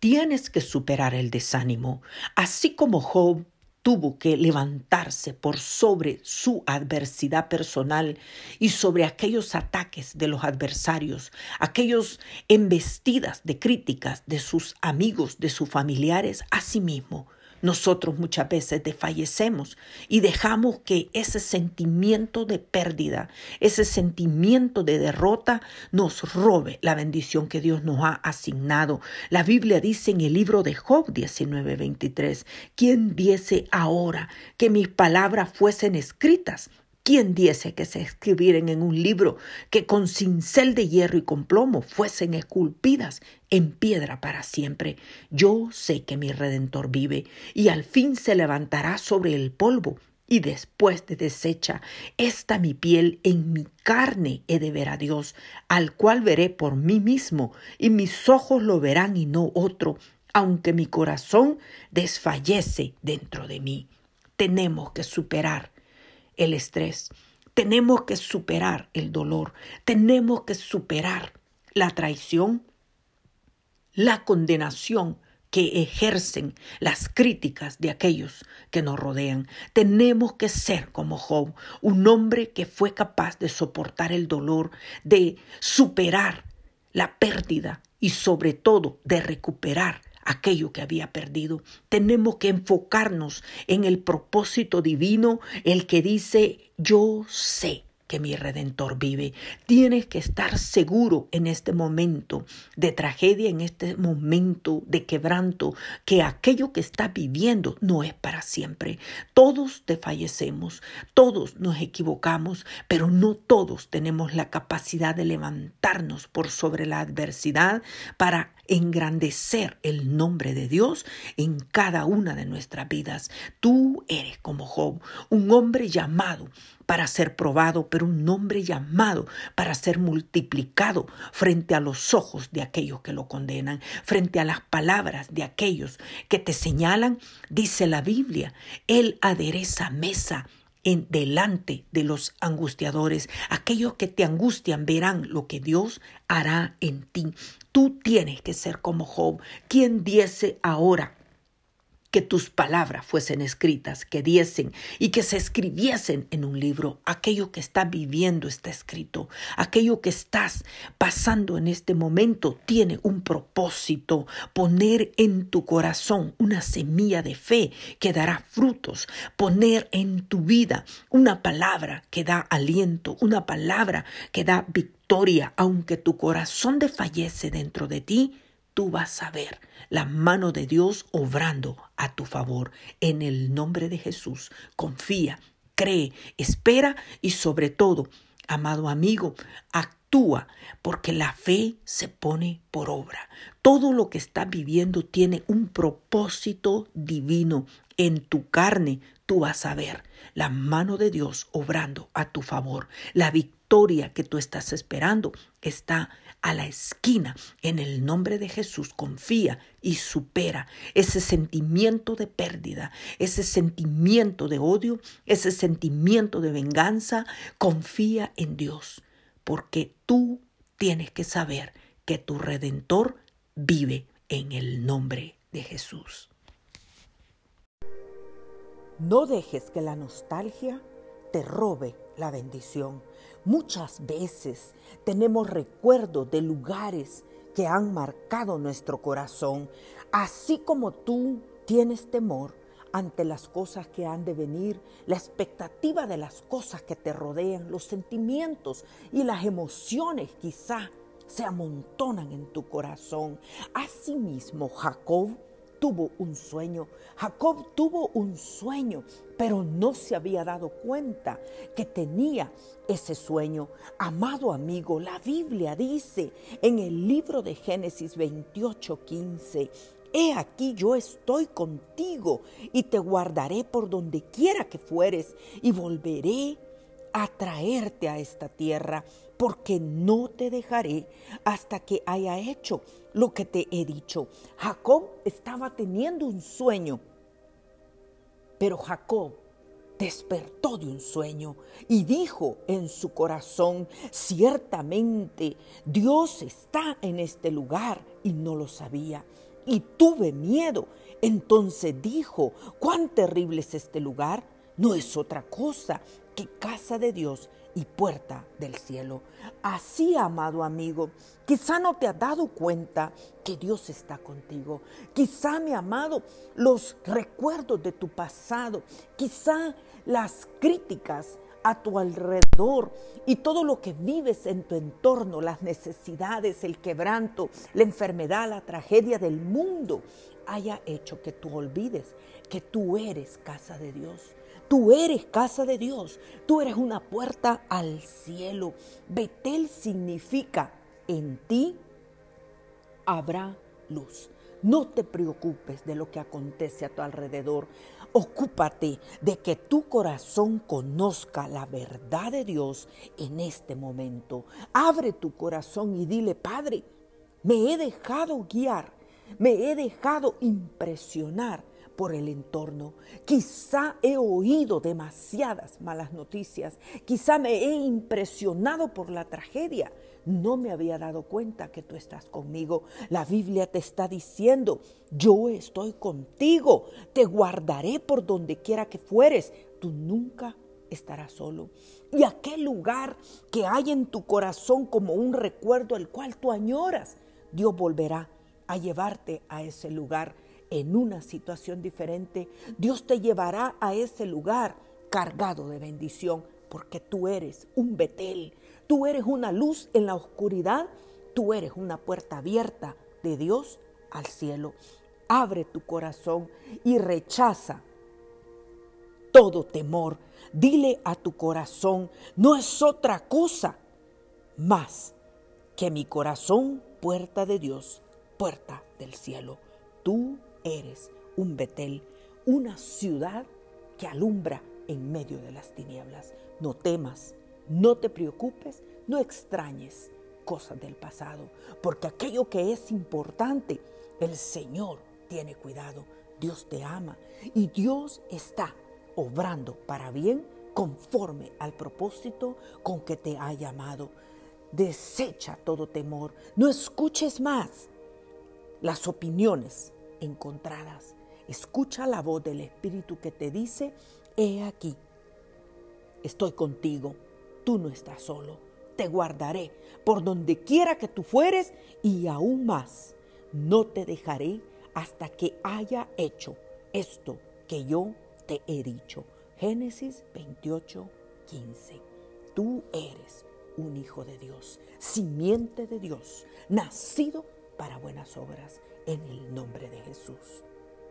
Tienes que superar el desánimo, así como Job tuvo que levantarse por sobre su adversidad personal y sobre aquellos ataques de los adversarios, aquellos embestidas de críticas de sus amigos, de sus familiares, a sí mismo. Nosotros muchas veces desfallecemos y dejamos que ese sentimiento de pérdida, ese sentimiento de derrota nos robe la bendición que Dios nos ha asignado. La Biblia dice en el libro de Job 19:23, ¿quién diese ahora que mis palabras fuesen escritas ¿Quién diese que se escribieran en un libro que con cincel de hierro y con plomo fuesen esculpidas en piedra para siempre? Yo sé que mi Redentor vive y al fin se levantará sobre el polvo y después de deshecha esta mi piel, en mi carne he de ver a Dios, al cual veré por mí mismo, y mis ojos lo verán y no otro, aunque mi corazón desfallece dentro de mí. Tenemos que superar el estrés. Tenemos que superar el dolor. Tenemos que superar la traición, la condenación que ejercen las críticas de aquellos que nos rodean. Tenemos que ser como Job, un hombre que fue capaz de soportar el dolor, de superar la pérdida y sobre todo de recuperar aquello que había perdido. Tenemos que enfocarnos en el propósito divino, el que dice, yo sé que mi redentor vive. Tienes que estar seguro en este momento de tragedia, en este momento de quebranto, que aquello que estás viviendo no es para siempre. Todos te fallecemos, todos nos equivocamos, pero no todos tenemos la capacidad de levantarnos por sobre la adversidad para engrandecer el nombre de Dios en cada una de nuestras vidas. Tú eres como Job, un hombre llamado para ser probado, pero un hombre llamado para ser multiplicado frente a los ojos de aquellos que lo condenan, frente a las palabras de aquellos que te señalan, dice la Biblia, Él adereza mesa en delante de los angustiadores. Aquellos que te angustian verán lo que Dios hará en ti. Tú tienes que ser como Job, quien diese ahora que tus palabras fuesen escritas, que diesen y que se escribiesen en un libro. Aquello que estás viviendo está escrito. Aquello que estás pasando en este momento tiene un propósito. Poner en tu corazón una semilla de fe que dará frutos. Poner en tu vida una palabra que da aliento, una palabra que da victoria. Aunque tu corazón desfallece dentro de ti, tú vas a ver la mano de Dios obrando a tu favor. En el nombre de Jesús, confía, cree, espera y sobre todo, amado amigo, actúa, porque la fe se pone por obra. Todo lo que estás viviendo tiene un propósito divino. En tu carne tú vas a ver la mano de Dios obrando a tu favor. La que tú estás esperando está a la esquina. En el nombre de Jesús confía y supera ese sentimiento de pérdida, ese sentimiento de odio, ese sentimiento de venganza. Confía en Dios, porque tú tienes que saber que tu redentor vive en el nombre de Jesús. No dejes que la nostalgia te robe la bendición. Muchas veces tenemos recuerdos de lugares que han marcado nuestro corazón, así como tú tienes temor ante las cosas que han de venir, la expectativa de las cosas que te rodean, los sentimientos y las emociones quizá se amontonan en tu corazón. Asimismo, Jacob tuvo un sueño. Jacob tuvo un sueño, pero no se había dado cuenta que tenía ese sueño. Amado amigo, la Biblia dice en el libro de Génesis 28, 15, He aquí yo estoy contigo y te guardaré por donde quiera que fueres y volveré a traerte a esta tierra porque no te dejaré hasta que haya hecho lo que te he dicho. Jacob estaba teniendo un sueño, pero Jacob despertó de un sueño y dijo en su corazón, ciertamente Dios está en este lugar y no lo sabía. y tuve miedo. Entonces dijo, cuán terrible es este lugar. No es otra cosa que casa de Dios y puerta del cielo. Así, amado amigo, quizá no te has dado cuenta que Dios está contigo. Quizá, mi amado, los recuerdos de tu pasado, quizá las críticas a tu alrededor y todo lo que vives en tu entorno, las necesidades, el quebranto, la enfermedad, la tragedia del mundo, haya hecho que tú olvides que tú eres casa de Dios. Tú eres casa de Dios. Tú eres una puerta al cielo. Betel significa en ti habrá luz. No te preocupes de lo que acontece a tu alrededor. Ocúpate de que tu corazón conozca la verdad de Dios en este momento. Abre tu corazón y dile, Padre, me he dejado guiar, me he dejado impresionar por el entorno. Quizá he oído demasiadas malas noticias, quizá me he impresionado por la tragedia. No me había dado cuenta que tú estás conmigo. La Biblia te está diciendo, yo estoy contigo, te guardaré por donde quiera que fueres. Tú nunca estarás solo. Y aquel lugar que hay en tu corazón como un recuerdo al cual tú añoras, Dios volverá a llevarte a ese lugar en una situación diferente, Dios te llevará a ese lugar cargado de bendición, porque tú eres un Betel, tú eres una luz en la oscuridad, tú eres una puerta abierta de Dios al cielo. Abre tu corazón y rechaza todo temor. Dile a tu corazón, no es otra cosa más que mi corazón, puerta de Dios, puerta del cielo. Tú eres un Betel, una ciudad que alumbra en medio de las tinieblas. No temas, no te preocupes, no extrañes cosas del pasado, porque aquello que es importante, el Señor tiene cuidado, Dios te ama y Dios está obrando para bien conforme al propósito con que te ha llamado. Desecha todo temor, no escuches más las opiniones encontradas. Escucha la voz del Espíritu que te dice, he aquí, estoy contigo, tú no estás solo, te guardaré por donde quiera que tú fueres y aún más, no te dejaré hasta que haya hecho esto que yo te he dicho. Génesis 28, 15. Tú eres un hijo de Dios, simiente de Dios, nacido para buenas obras en el nombre de Jesús.